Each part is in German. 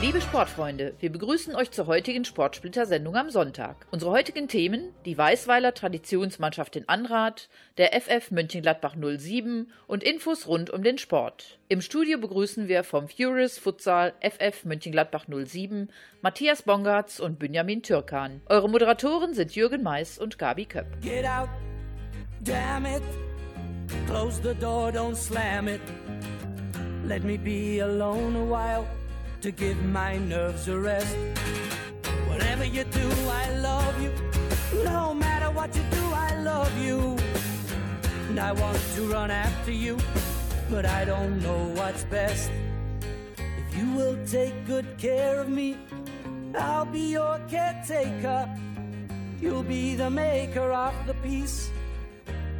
Liebe Sportfreunde, wir begrüßen euch zur heutigen Sportsplitter-Sendung am Sonntag. Unsere heutigen Themen: die Weißweiler Traditionsmannschaft in Anrath, der FF Mönchengladbach 07 und Infos rund um den Sport. Im Studio begrüßen wir vom Furious Futsal FF Mönchengladbach 07 Matthias Bongartz und Benjamin Türkan. Eure Moderatoren sind Jürgen Mais und Gabi Köpp. Get out, damn it. Close the door, don't slam it. Let me be alone a while to give my nerves a rest. Whatever you do, I love you. No matter what you do, I love you. And I want to run after you, but I don't know what's best. If you will take good care of me, I'll be your caretaker. You'll be the maker of the peace.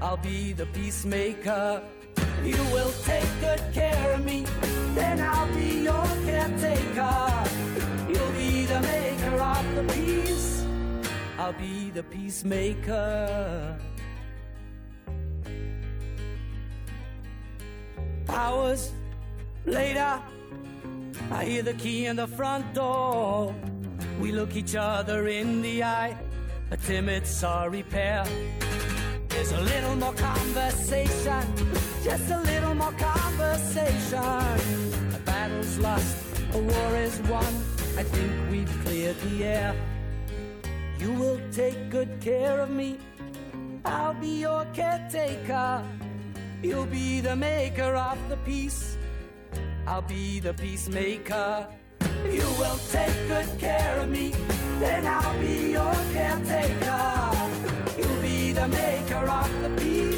I'll be the peacemaker. You will take good care of me, then I'll be your caretaker. You'll be the maker of the peace. I'll be the peacemaker. Hours later, I hear the key in the front door. We look each other in the eye, a timid, sorry pair. There's a little more conversation, just a little more conversation. A battle's lost, a war is won. I think we've cleared the air. You will take good care of me. I'll be your caretaker. You'll be the maker of the peace. I'll be the peacemaker. You will take good care of me, then I'll be your caretaker. You'll be the maker of the peace.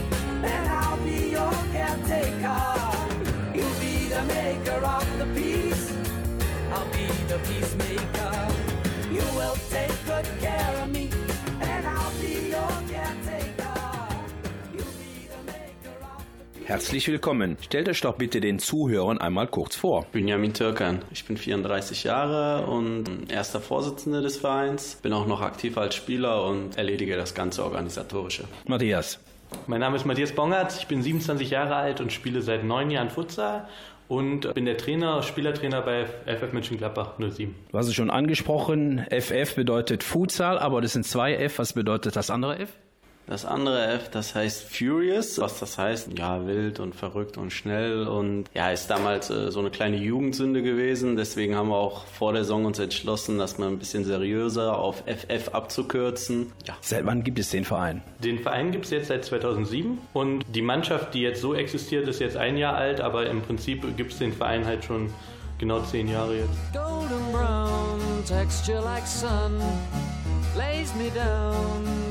Herzlich willkommen. Stellt euch doch bitte den Zuhörern einmal kurz vor. Benjamin Türkan. Ich bin 34 Jahre und erster Vorsitzender des Vereins. Bin auch noch aktiv als Spieler und erledige das ganze Organisatorische. Matthias. Mein Name ist Matthias Bongert, ich bin 27 Jahre alt und spiele seit neun Jahren Futsal und bin der Trainer, Spielertrainer bei FF Mönchengladbach 07. Du hast es schon angesprochen, FF bedeutet Futsal, aber das sind zwei F. Was bedeutet das andere F? Das andere F, das heißt Furious. Was das heißt? Ja, wild und verrückt und schnell und ja, ist damals äh, so eine kleine Jugendsünde gewesen. Deswegen haben wir auch vor der Saison uns entschlossen, das mal ein bisschen seriöser auf FF abzukürzen. Ja, Seit wann gibt es den Verein? Den Verein gibt es jetzt seit 2007 und die Mannschaft, die jetzt so existiert, ist jetzt ein Jahr alt, aber im Prinzip gibt es den Verein halt schon genau zehn Jahre jetzt. golden brown texture like sun lays me down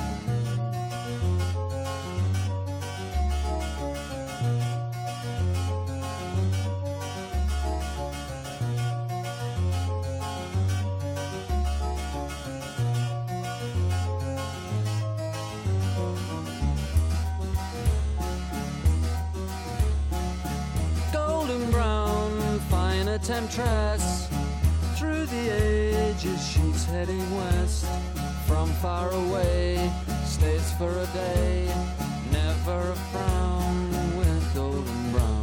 temptress. Through the ages, she's heading west. From far away, stays for a day. Never a frown with golden brown.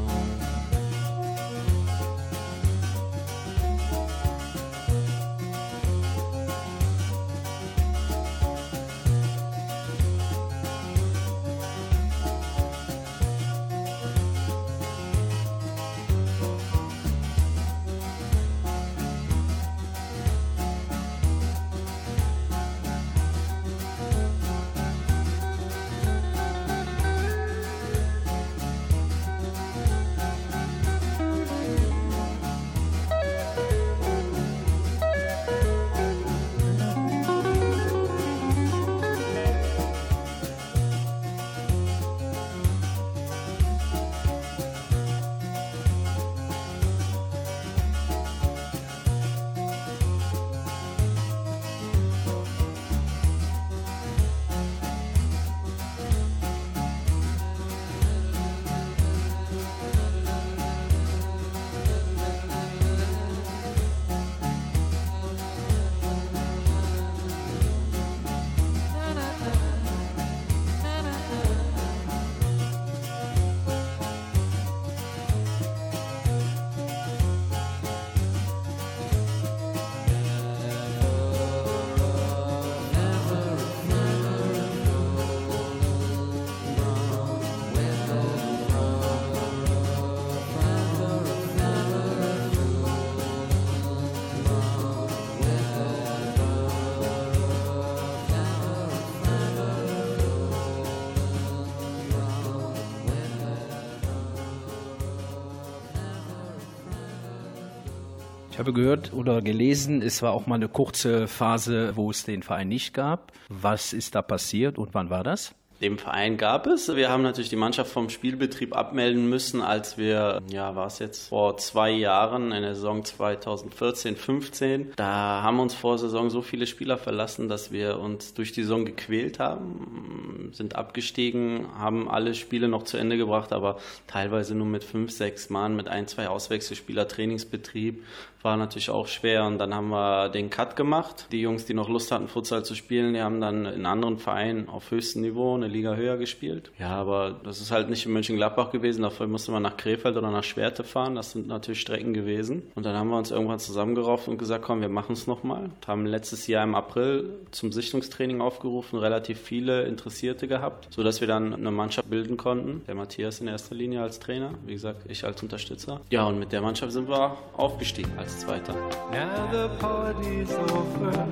Ich habe gehört oder gelesen, es war auch mal eine kurze Phase, wo es den Verein nicht gab. Was ist da passiert und wann war das? Dem Verein gab es. Wir haben natürlich die Mannschaft vom Spielbetrieb abmelden müssen, als wir, ja, war es jetzt vor zwei Jahren in der Saison 2014, 15. Da haben uns vor Saison so viele Spieler verlassen, dass wir uns durch die Saison gequält haben, sind abgestiegen, haben alle Spiele noch zu Ende gebracht, aber teilweise nur mit fünf, sechs Mann, mit ein, zwei Auswechselspieler, Trainingsbetrieb, war natürlich auch schwer und dann haben wir den Cut gemacht. Die Jungs, die noch Lust hatten, Futsal zu spielen, die haben dann in anderen Vereinen auf höchstem Niveau eine Liga höher gespielt. Ja, aber das ist halt nicht in Mönchengladbach gewesen. Dafür musste man nach Krefeld oder nach Schwerte fahren. Das sind natürlich Strecken gewesen. Und dann haben wir uns irgendwann zusammengerauft und gesagt, komm, wir machen es nochmal. Haben letztes Jahr im April zum Sichtungstraining aufgerufen, relativ viele Interessierte gehabt, sodass wir dann eine Mannschaft bilden konnten. Der Matthias in erster Linie als Trainer, wie gesagt, ich als Unterstützer. Ja, und mit der Mannschaft sind wir aufgestiegen als Zweiter. Now the party's over.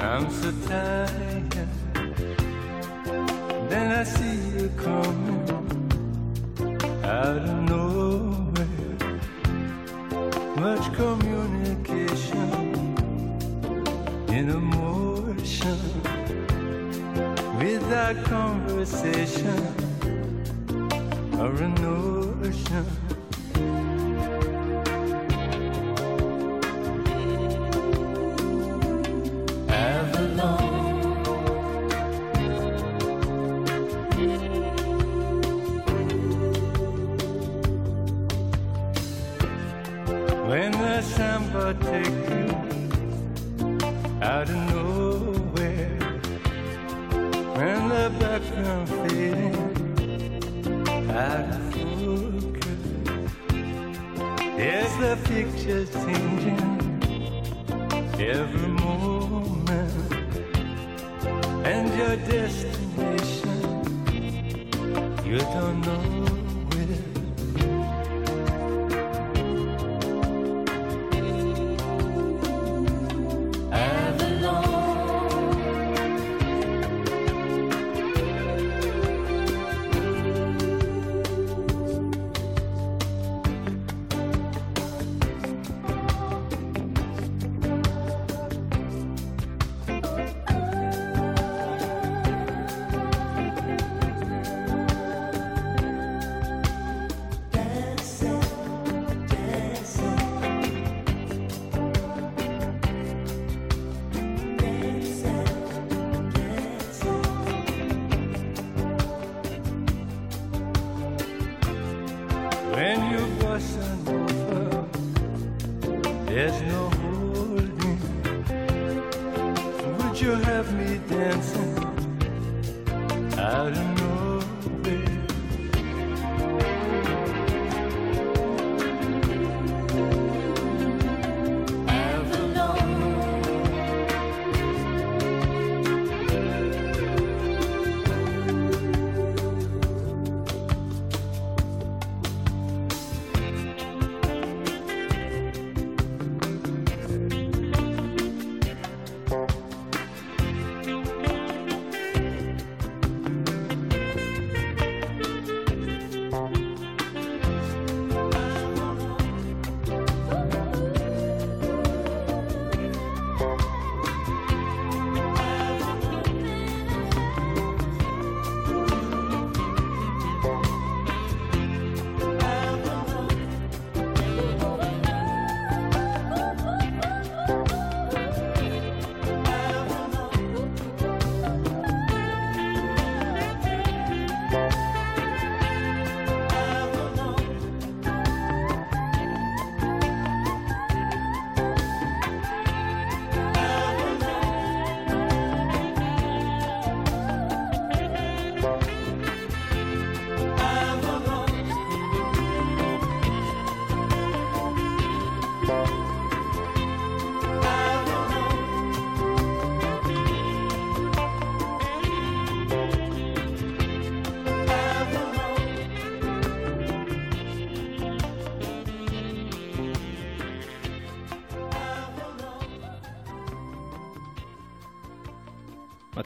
I'm so tired. Then I see you coming out of nowhere. Much communication in emotion without conversation or a notion. take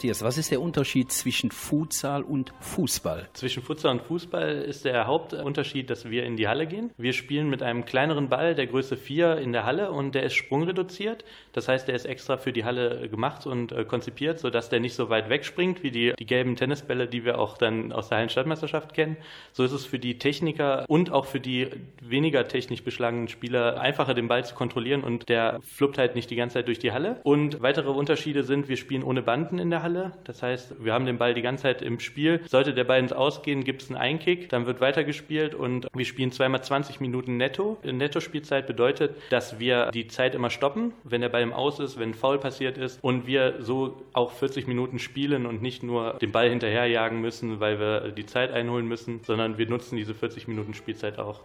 Matthias, was ist der Unterschied zwischen Futsal und Fußball? Zwischen Futsal und Fußball ist der Hauptunterschied, dass wir in die Halle gehen. Wir spielen mit einem kleineren Ball der Größe 4 in der Halle und der ist sprungreduziert. Das heißt, der ist extra für die Halle gemacht und äh, konzipiert, sodass der nicht so weit wegspringt wie die, die gelben Tennisbälle, die wir auch dann aus der Hallenstadtmeisterschaft kennen. So ist es für die Techniker und auch für die weniger technisch beschlagenen Spieler einfacher, den Ball zu kontrollieren und der fluppt halt nicht die ganze Zeit durch die Halle. Und weitere Unterschiede sind, wir spielen ohne Banden in der Halle. Das heißt, wir haben den Ball die ganze Zeit im Spiel. Sollte der Ball ins Ausgehen, gibt es einen Einkick, dann wird weitergespielt und wir spielen zweimal 20 Minuten netto. Netto-Spielzeit bedeutet, dass wir die Zeit immer stoppen, wenn der Ball im Aus ist, wenn ein Foul passiert ist und wir so auch 40 Minuten spielen und nicht nur den Ball hinterherjagen müssen, weil wir die Zeit einholen müssen, sondern wir nutzen diese 40 Minuten Spielzeit auch.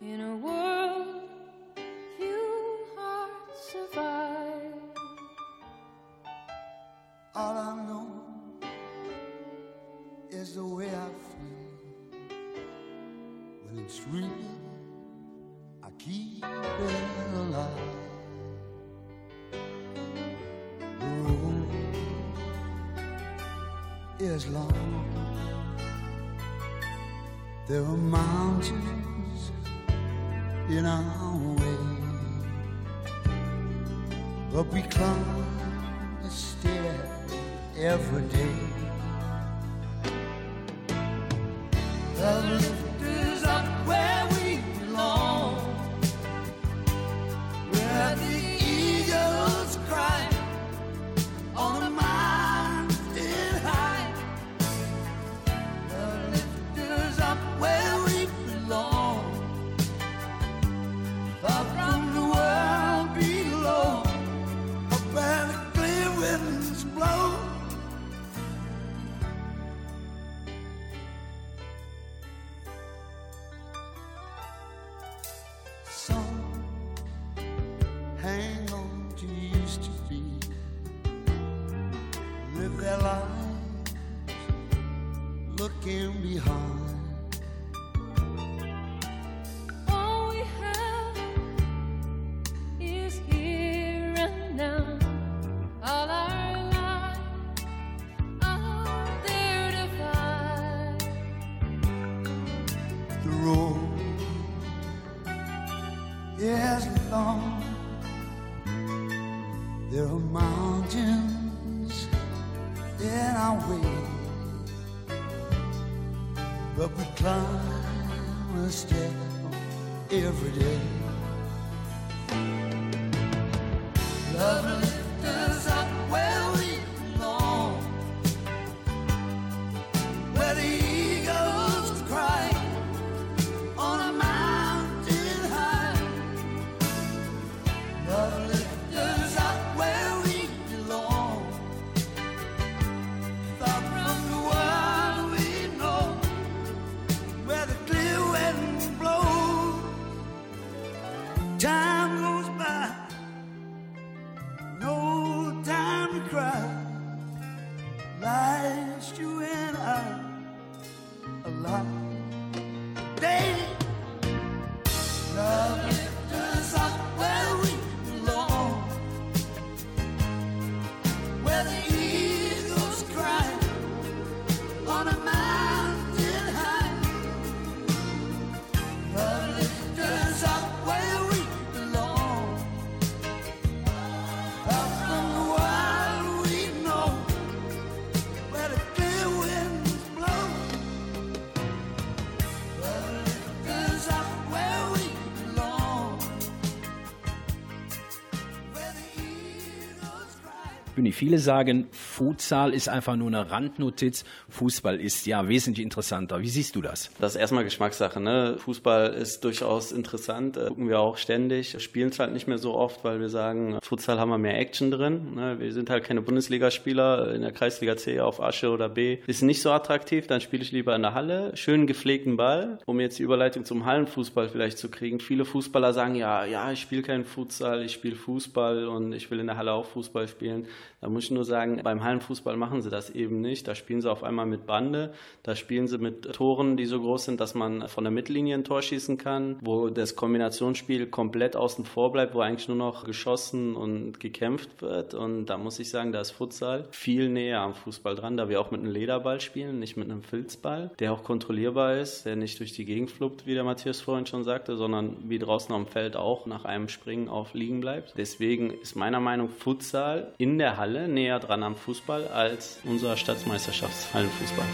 in a world Time Bühni, viele sagen, Futsal ist einfach nur eine Randnotiz, Fußball ist ja wesentlich interessanter. Wie siehst du das? Das ist erstmal Geschmackssache. Ne? Fußball ist durchaus interessant, äh, gucken wir auch ständig, spielen es halt nicht mehr so oft, weil wir sagen, Futsal haben wir mehr Action drin. Ne? Wir sind halt keine Bundesligaspieler in der Kreisliga C auf Asche oder B. Ist nicht so attraktiv, dann spiele ich lieber in der Halle, schön gepflegten Ball, um jetzt die Überleitung zum Hallenfußball vielleicht zu kriegen. Viele Fußballer sagen, ja, ja, ich spiele keinen Futsal, ich spiele Fußball und ich will in der Halle auch Fußball spielen. Da muss ich nur sagen, beim Hallenfußball machen sie das eben nicht. Da spielen sie auf einmal mit Bande, da spielen sie mit Toren, die so groß sind, dass man von der Mittellinie ein Tor schießen kann, wo das Kombinationsspiel komplett außen vor bleibt, wo eigentlich nur noch geschossen und gekämpft wird. Und da muss ich sagen, da ist Futsal viel näher am Fußball dran, da wir auch mit einem Lederball spielen, nicht mit einem Filzball, der auch kontrollierbar ist, der nicht durch die Gegend fluppt, wie der Matthias vorhin schon sagte, sondern wie draußen am Feld auch nach einem Springen auf liegen bleibt. Deswegen ist meiner Meinung Futsal in der Halle näher dran am Fußball als unser Staatsmeisterschaftshallenfußball.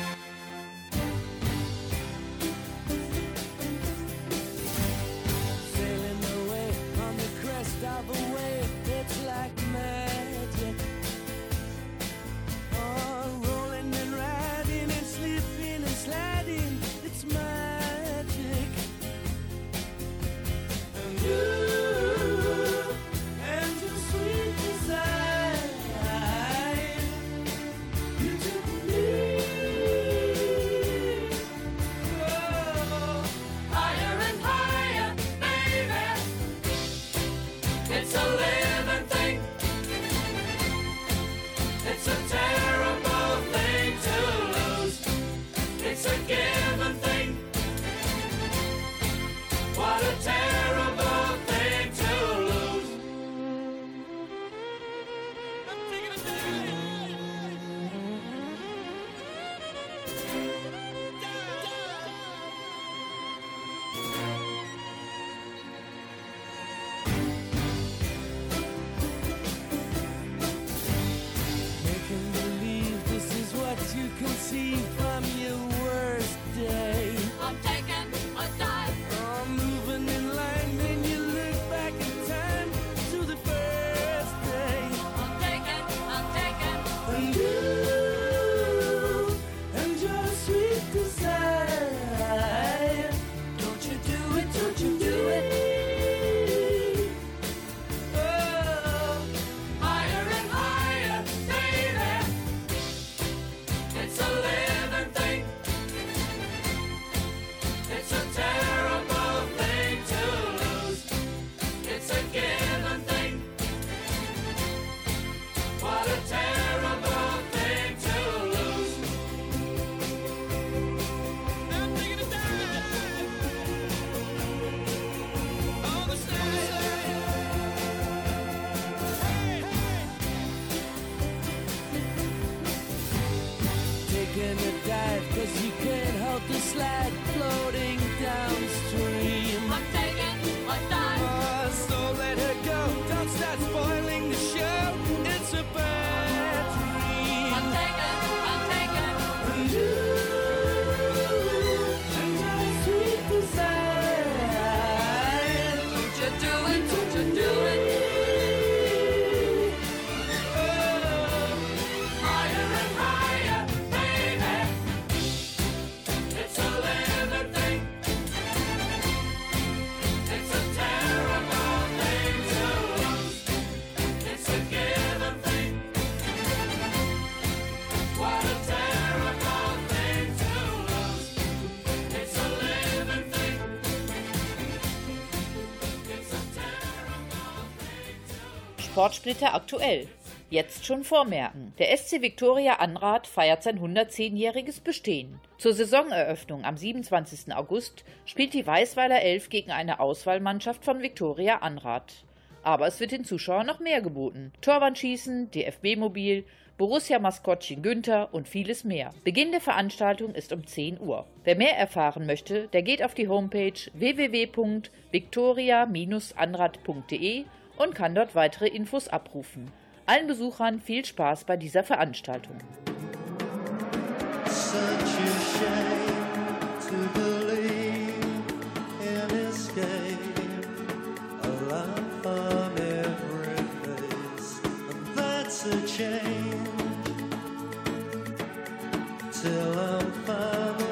Sportsplitter aktuell. Jetzt schon vormerken. Der SC Viktoria Anrath feiert sein 110-jähriges Bestehen. Zur Saisoneröffnung am 27. August spielt die Weißweiler Elf gegen eine Auswahlmannschaft von Viktoria Anrath. Aber es wird den Zuschauern noch mehr geboten. Torwandschießen, DFB-Mobil, Borussia-Maskottchen Günther und vieles mehr. Beginn der Veranstaltung ist um 10 Uhr. Wer mehr erfahren möchte, der geht auf die Homepage www.victoria-anrad.de und kann dort weitere Infos abrufen. Allen Besuchern viel Spaß bei dieser Veranstaltung. A shame to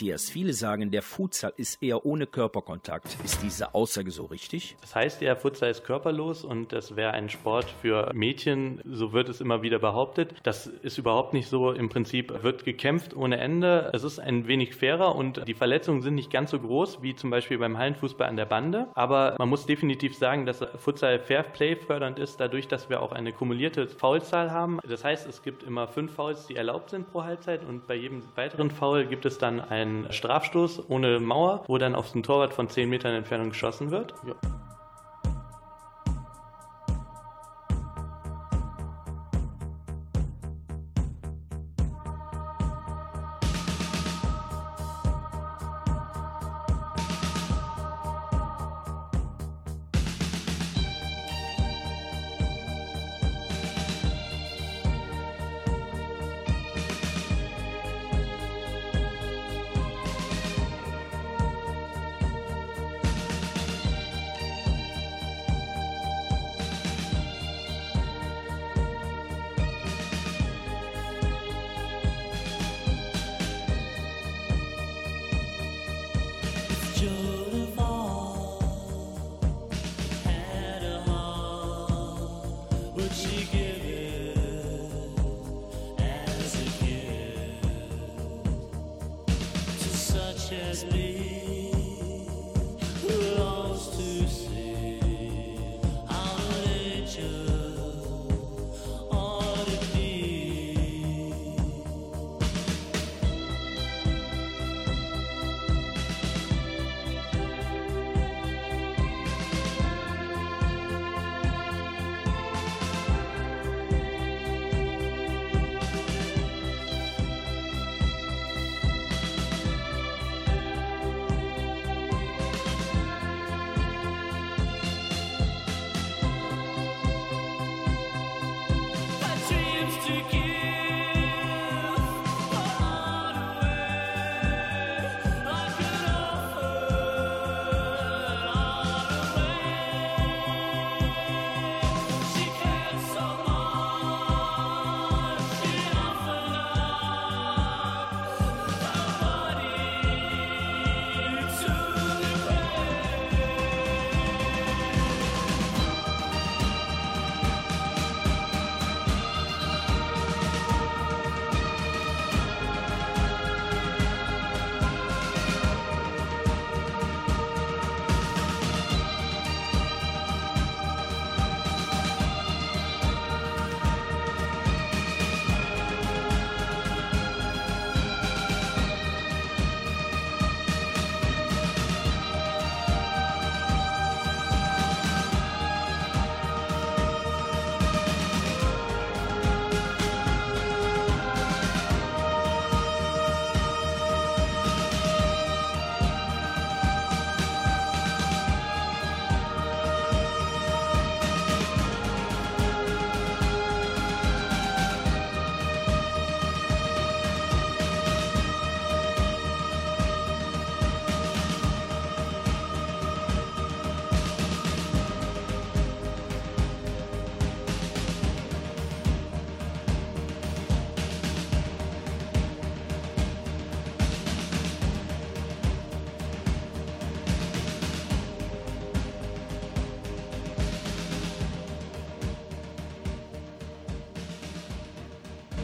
Matthias, viele sagen, der Futsal ist eher ohne Körperkontakt. Ist diese Aussage so richtig? Das heißt ja, Futsal ist körperlos und das wäre ein Sport für Mädchen, so wird es immer wieder behauptet. Das ist überhaupt nicht so. Im Prinzip wird gekämpft ohne Ende. Es ist ein wenig fairer und die Verletzungen sind nicht ganz so groß wie zum Beispiel beim Hallenfußball an der Bande. Aber man muss definitiv sagen, dass Futsal Fair Play fördernd ist, dadurch, dass wir auch eine kumulierte Foulzahl haben. Das heißt, es gibt immer fünf Fouls, die erlaubt sind pro Halbzeit und bei jedem weiteren Foul gibt es dann einen Strafstoß ohne Mauer, wo dann auf den Torwart von 10 Metern Entfernung geschossen wird. Ja.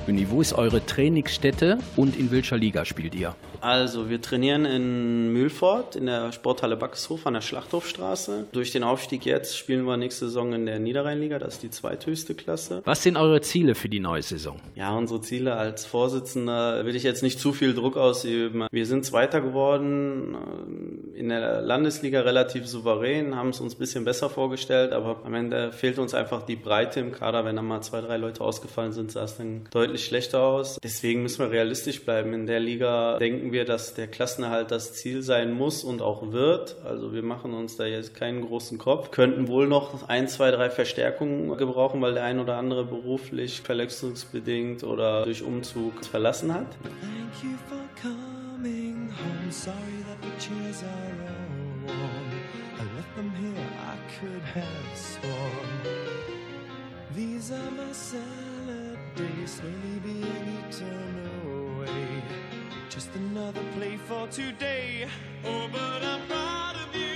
Uni, wo ist eure Trainingsstätte und in welcher Liga spielt ihr? Also, wir trainieren in Mühlfort in der Sporthalle Backeshof an der Schlachthofstraße. Durch den Aufstieg jetzt spielen wir nächste Saison in der Niederrheinliga, das ist die zweithöchste Klasse. Was sind eure Ziele für die neue Saison? Ja, unsere Ziele als Vorsitzender will ich jetzt nicht zu viel Druck ausüben. Wir sind Zweiter geworden, in der Landesliga relativ souverän, haben es uns ein bisschen besser vorgestellt, aber am Ende fehlt uns einfach die Breite im Kader. Wenn da mal zwei, drei Leute ausgefallen sind, sah es dann deutlich schlechter aus. Deswegen müssen wir realistisch bleiben. In der Liga denken wir, dass der Klassenerhalt das Ziel sein muss und auch wird. Also wir machen uns da jetzt keinen großen Kopf. Könnten wohl noch ein, zwei, drei Verstärkungen gebrauchen, weil der ein oder andere beruflich verletzungsbedingt oder durch Umzug verlassen hat. Home. Sorry that the chairs are all warm. I left them here, I could have sworn. These are my salad days, slowly being eaten away. Just another play for today. Oh, but I'm proud of you,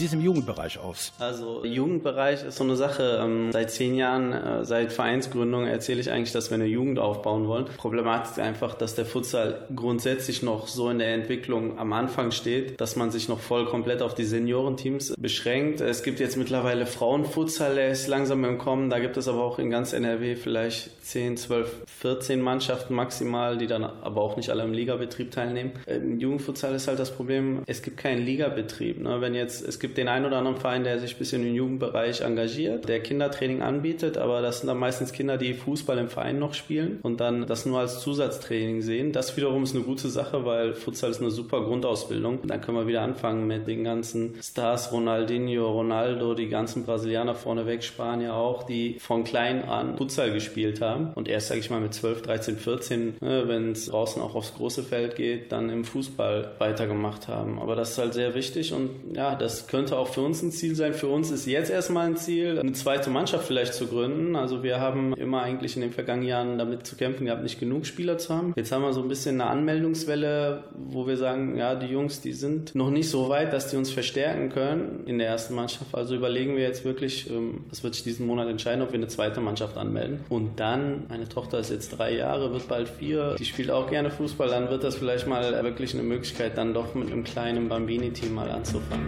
sieht es im Jugendbereich aus? Also Jugendbereich ist so eine Sache. Ähm, seit zehn Jahren, äh, seit Vereinsgründung erzähle ich eigentlich, dass wir eine Jugend aufbauen wollen. Problematik ist einfach, dass der Futsal grundsätzlich noch so in der Entwicklung am Anfang steht, dass man sich noch voll komplett auf die Seniorenteams beschränkt. Es gibt jetzt mittlerweile Frauenfutsal, der ist langsam im Kommen. Da gibt es aber auch in ganz NRW vielleicht 10, 12, 14 Mannschaften maximal, die dann aber auch nicht alle im Ligabetrieb teilnehmen. Im Jugendfutsal ist halt das Problem, es gibt keinen Ligabetrieb. Ne? Wenn jetzt, es gibt den einen oder anderen Verein, der sich ein bisschen im Jugendbereich engagiert, der Kindertraining anbietet, aber das sind dann meistens Kinder, die Fußball im Verein noch spielen und dann das nur als Zusatztraining sehen. Das wiederum ist eine gute Sache, weil Futsal ist eine super Grundausbildung. Dann können wir wieder anfangen mit den ganzen Stars, Ronaldinho, Ronaldo, die ganzen Brasilianer vorneweg, Spanier auch, die von klein an Futsal gespielt haben und erst, sage ich mal, mit 12, 13, 14, ne, wenn es draußen auch aufs große Feld geht, dann im Fußball weitergemacht haben. Aber das ist halt sehr wichtig und ja, das könnte auch für uns ein Ziel sein. Für uns ist jetzt erstmal ein Ziel, eine zweite Mannschaft vielleicht zu gründen. Also wir haben immer eigentlich in den vergangenen Jahren damit zu kämpfen gehabt, nicht genug Spieler zu haben. Jetzt haben wir so ein bisschen eine Anmeldungswelle, wo wir sagen, ja, die Jungs, die sind noch nicht so weit, dass die uns verstärken können in der ersten Mannschaft. Also überlegen wir jetzt wirklich, ähm, das wird sich diesen Monat entscheiden, ob wir eine zweite Mannschaft anmelden. Und dann, meine Tochter ist jetzt drei Jahre, wird bald vier, die spielt auch gerne Fußball, dann wird das vielleicht mal wirklich eine Möglichkeit, dann doch mit einem kleinen Bambini-Team mal anzufangen.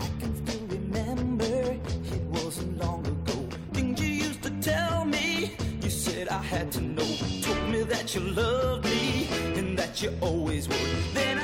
Still remember it wasn't long ago. Things you used to tell me, you said I had to know. Told me that you loved me and that you always would. Then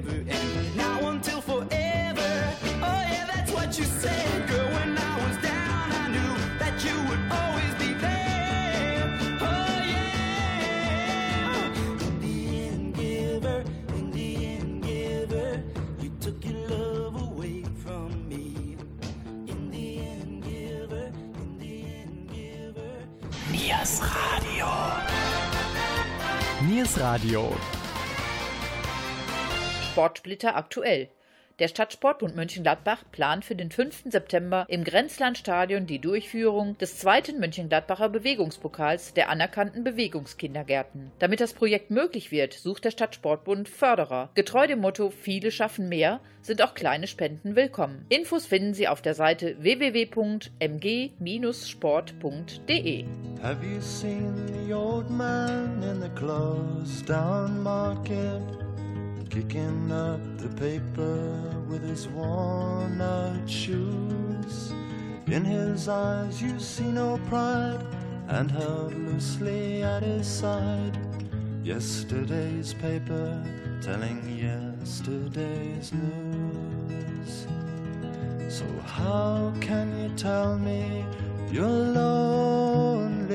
never end. Now until forever. Oh yeah, that's what you said, girl. When I was down, I knew that you would always be there. Oh yeah. In the end, giver, in the end, giver, you took your love away from me. In the end, giver, in the end, giver. Niers Radio. Niers Radio. Sportsplitter aktuell. Der Stadtsportbund Mönchengladbach plant für den 5. September im Grenzlandstadion die Durchführung des zweiten Mönchengladbacher Bewegungspokals der anerkannten Bewegungskindergärten. Damit das Projekt möglich wird, sucht der Stadtsportbund Förderer. Getreu dem Motto Viele schaffen mehr sind auch kleine Spenden willkommen. Infos finden Sie auf der Seite www.mg-sport.de. Have you seen the old man in the? Kicking up the paper with his worn out shoes. In his eyes you see no pride, and held loosely at his side, Yesterday's paper telling yesterday's news. So, how can you tell me you're lonely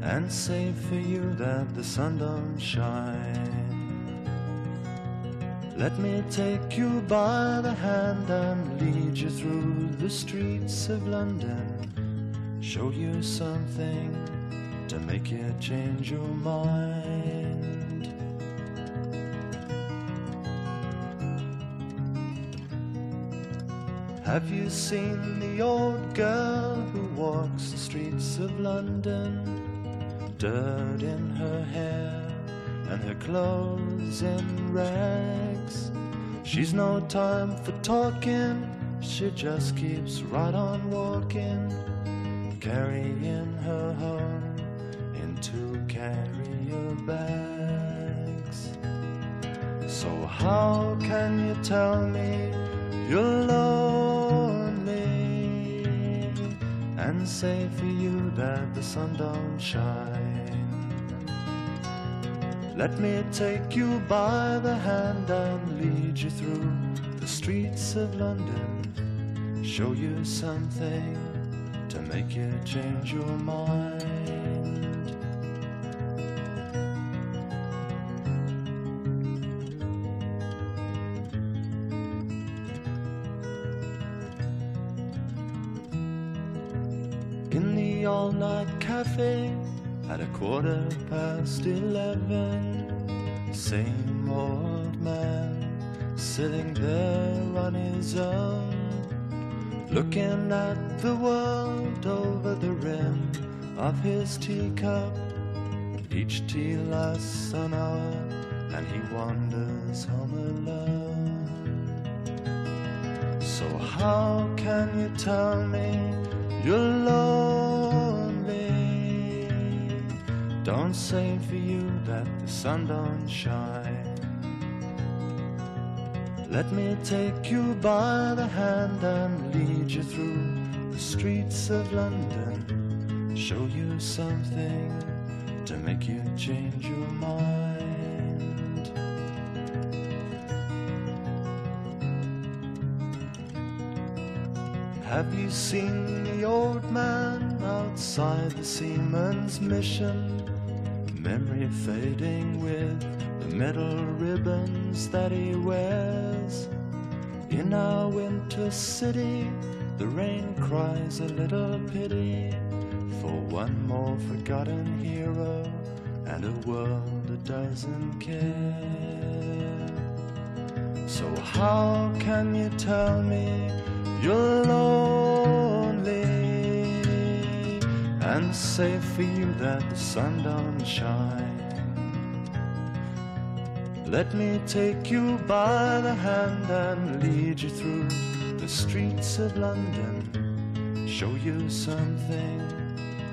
and say for you that the sun don't shine? Let me take you by the hand and lead you through the streets of London. Show you something to make you change your mind. Have you seen the old girl who walks the streets of London? Dirt in her hair and her clothes in rags. She's no time for talking, she just keeps right on walking, carrying her home in two carrier bags. So, how can you tell me you're lonely and say for you that the sun don't shine? Let me take you by the hand and lead you through the streets of London. Show you something to make you change your mind. In the all night cafe at a quarter past eleven. Same old sitting there on his own, looking at the world over the rim of his teacup. Each tea lasts an hour, and he wanders home alone. So, how can you tell me you're lonely? Don't say for you that the sun don't shine. Let me take you by the hand and lead you through the streets of London. Show you something to make you change your mind. Have you seen the old man outside the seaman's mission? Memory fading with the metal ribbons that he wears. In our winter city, the rain cries a little pity for one more forgotten hero and a world that doesn't care. So, how can you tell me you're lonely and say for you that the sun don't shine? Let me take you by the hand and lead you through the streets of London. Show you something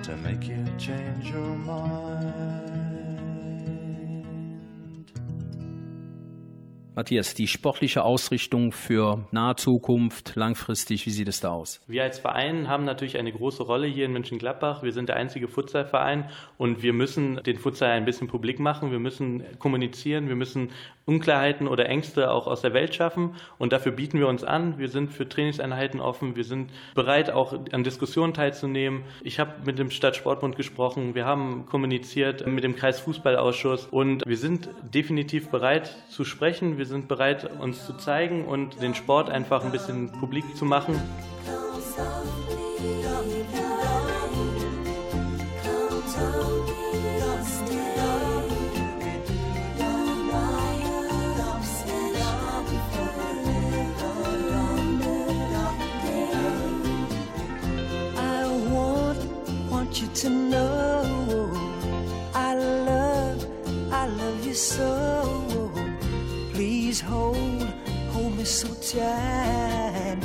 to make you change your mind. Matthias, die sportliche Ausrichtung für nahe Zukunft, langfristig, wie sieht es da aus? Wir als Verein haben natürlich eine große Rolle hier in Mönchengladbach. Wir sind der einzige Futsalverein und wir müssen den Futsal ein bisschen publik machen. Wir müssen kommunizieren, wir müssen Unklarheiten oder Ängste auch aus der Welt schaffen und dafür bieten wir uns an. Wir sind für Trainingseinheiten offen, wir sind bereit, auch an Diskussionen teilzunehmen. Ich habe mit dem Stadtsportbund gesprochen, wir haben kommuniziert mit dem Kreisfußballausschuss und wir sind definitiv bereit zu sprechen. Wir sind bereit, uns zu zeigen und den Sport einfach ein bisschen publik zu machen. To know I love, I love you so. So tight.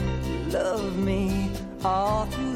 Love me all through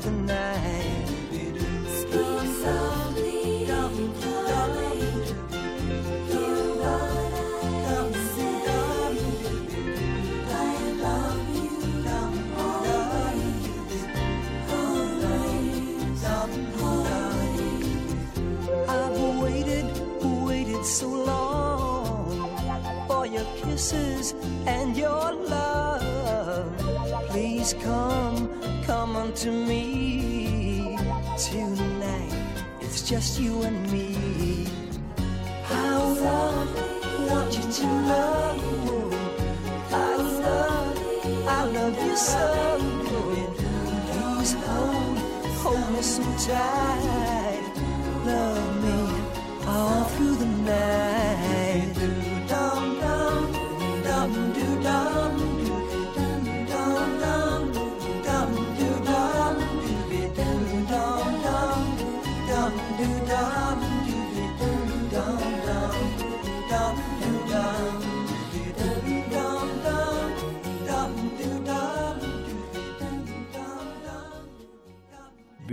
please come, come unto me tonight. It's just you and me. I want, want you to know. I love, I love you so. Please hold, hold me so tight. Love me all through the night.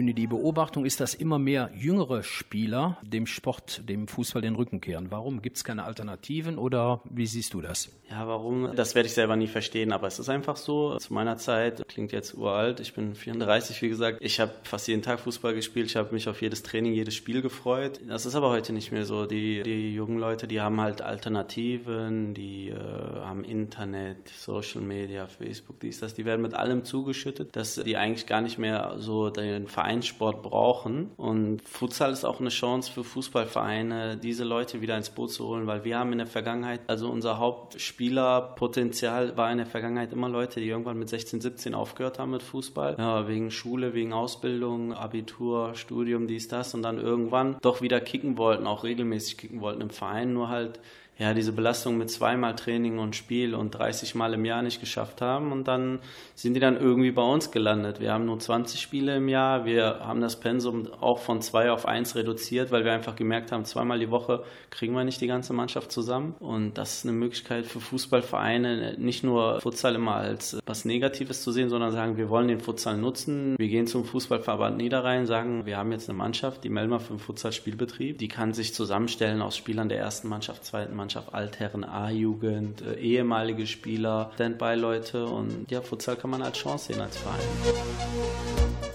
Bühne, die Beobachtung ist, dass immer mehr jüngere Spieler dem Sport, dem Fußball den Rücken kehren. Warum? Gibt es keine Alternativen oder wie siehst du das? Ja, warum? Das werde ich selber nie verstehen, aber es ist einfach so. Zu meiner Zeit, klingt jetzt uralt, ich bin 34, wie gesagt, ich habe fast jeden Tag Fußball gespielt, ich habe mich auf jedes Training, jedes Spiel gefreut. Das ist aber heute nicht mehr so. Die, die jungen Leute, die haben halt Alternativen, die äh, haben Internet, Social Media, Facebook, dies, das, die werden mit allem zugeschüttet, dass die eigentlich gar nicht mehr so den Vereinssport brauchen. Und Futsal ist auch eine Chance für Fußballvereine, diese Leute wieder ins Boot zu holen, weil wir haben in der Vergangenheit, also unser Hauptspielerpotenzial war in der Vergangenheit immer Leute, die irgendwann mit 16, 17 aufgehört haben mit Fußball. Ja, wegen Schule, wegen Ausbildung, Abitur, Studium, dies, das und dann irgendwann doch wieder kicken wollten, auch regelmäßig kicken wollten im Verein, nur halt ja, diese Belastung mit zweimal Training und Spiel und 30 Mal im Jahr nicht geschafft haben. Und dann sind die dann irgendwie bei uns gelandet. Wir haben nur 20 Spiele im Jahr. Wir haben das Pensum auch von zwei auf eins reduziert, weil wir einfach gemerkt haben, zweimal die Woche kriegen wir nicht die ganze Mannschaft zusammen. Und das ist eine Möglichkeit für Fußballvereine, nicht nur Futsal immer als was Negatives zu sehen, sondern sagen, wir wollen den Futsal nutzen. Wir gehen zum Fußballverband Niederrhein, sagen, wir haben jetzt eine Mannschaft, die Melma für den Futsal-Spielbetrieb. Die kann sich zusammenstellen aus Spielern der ersten Mannschaft, zweiten Mannschaft, Altherren, A-Jugend, äh, ehemalige Spieler, Standby-Leute und ja, Futsal kann man als Chance sehen als Verein.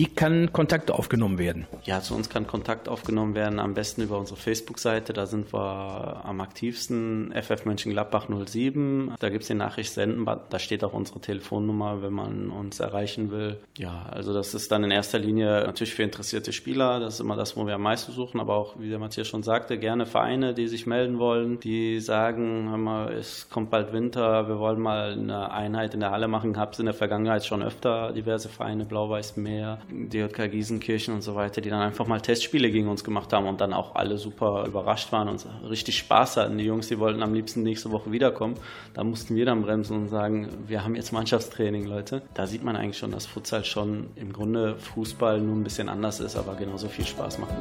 Wie kann Kontakt aufgenommen werden? Ja, zu uns kann Kontakt aufgenommen werden, am besten über unsere Facebook-Seite. Da sind wir am aktivsten, FF Mönchengladbach 07. Da gibt es die Nachricht senden, da steht auch unsere Telefonnummer, wenn man uns erreichen will. Ja, also das ist dann in erster Linie natürlich für interessierte Spieler. Das ist immer das, wo wir am meisten suchen, aber auch, wie der Matthias schon sagte, gerne Vereine, die sich melden wollen, die sagen, hör mal, es kommt bald Winter, wir wollen mal eine Einheit in der Halle machen. Hab's in der Vergangenheit schon öfter diverse Vereine, Blau-Weiß Meer, DJK Gießenkirchen und so weiter, die dann einfach mal Testspiele gegen uns gemacht haben und dann auch alle super überrascht waren und richtig Spaß hatten. Die Jungs, die wollten am liebsten nächste Woche wiederkommen. Da mussten wir dann bremsen und sagen, wir haben jetzt Mannschaftstraining, Leute. Da sieht man eigentlich schon, dass Futsal schon im Grunde Fußball nur ein bisschen anders ist, aber genauso viel Spaß macht.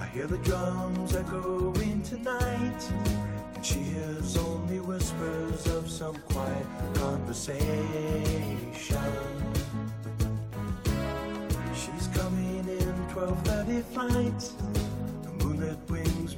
I hear the drums echoing tonight, and she hears only whispers of some quiet conversation. She's coming in 12:30 flight.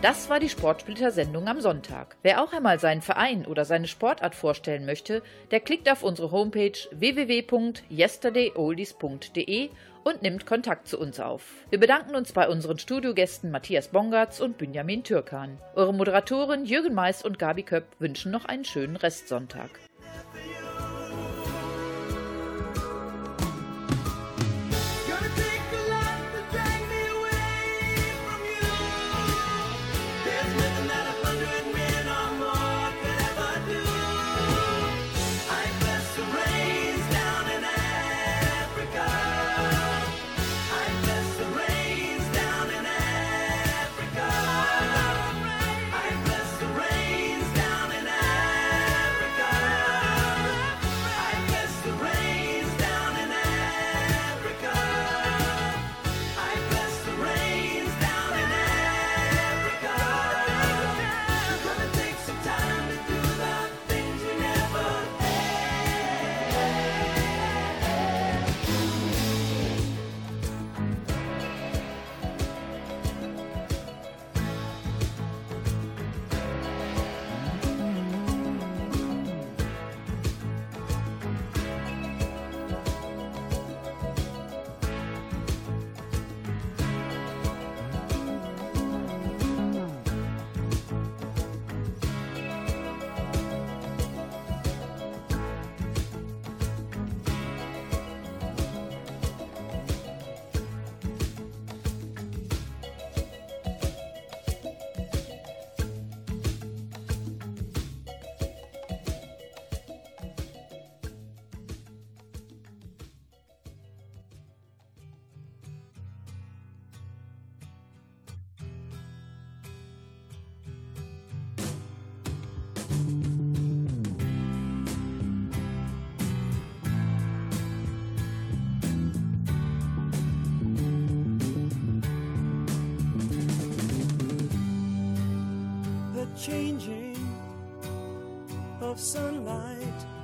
Das war die Sportsplitter-Sendung am Sonntag. Wer auch einmal seinen Verein oder seine Sportart vorstellen möchte, der klickt auf unsere Homepage www.yesterdayoldies.de und nimmt Kontakt zu uns auf. Wir bedanken uns bei unseren Studiogästen Matthias Bongartz und Benjamin Türkan. Eure Moderatoren Jürgen Mais und Gabi Köpp wünschen noch einen schönen Restsonntag. Changing of sunlight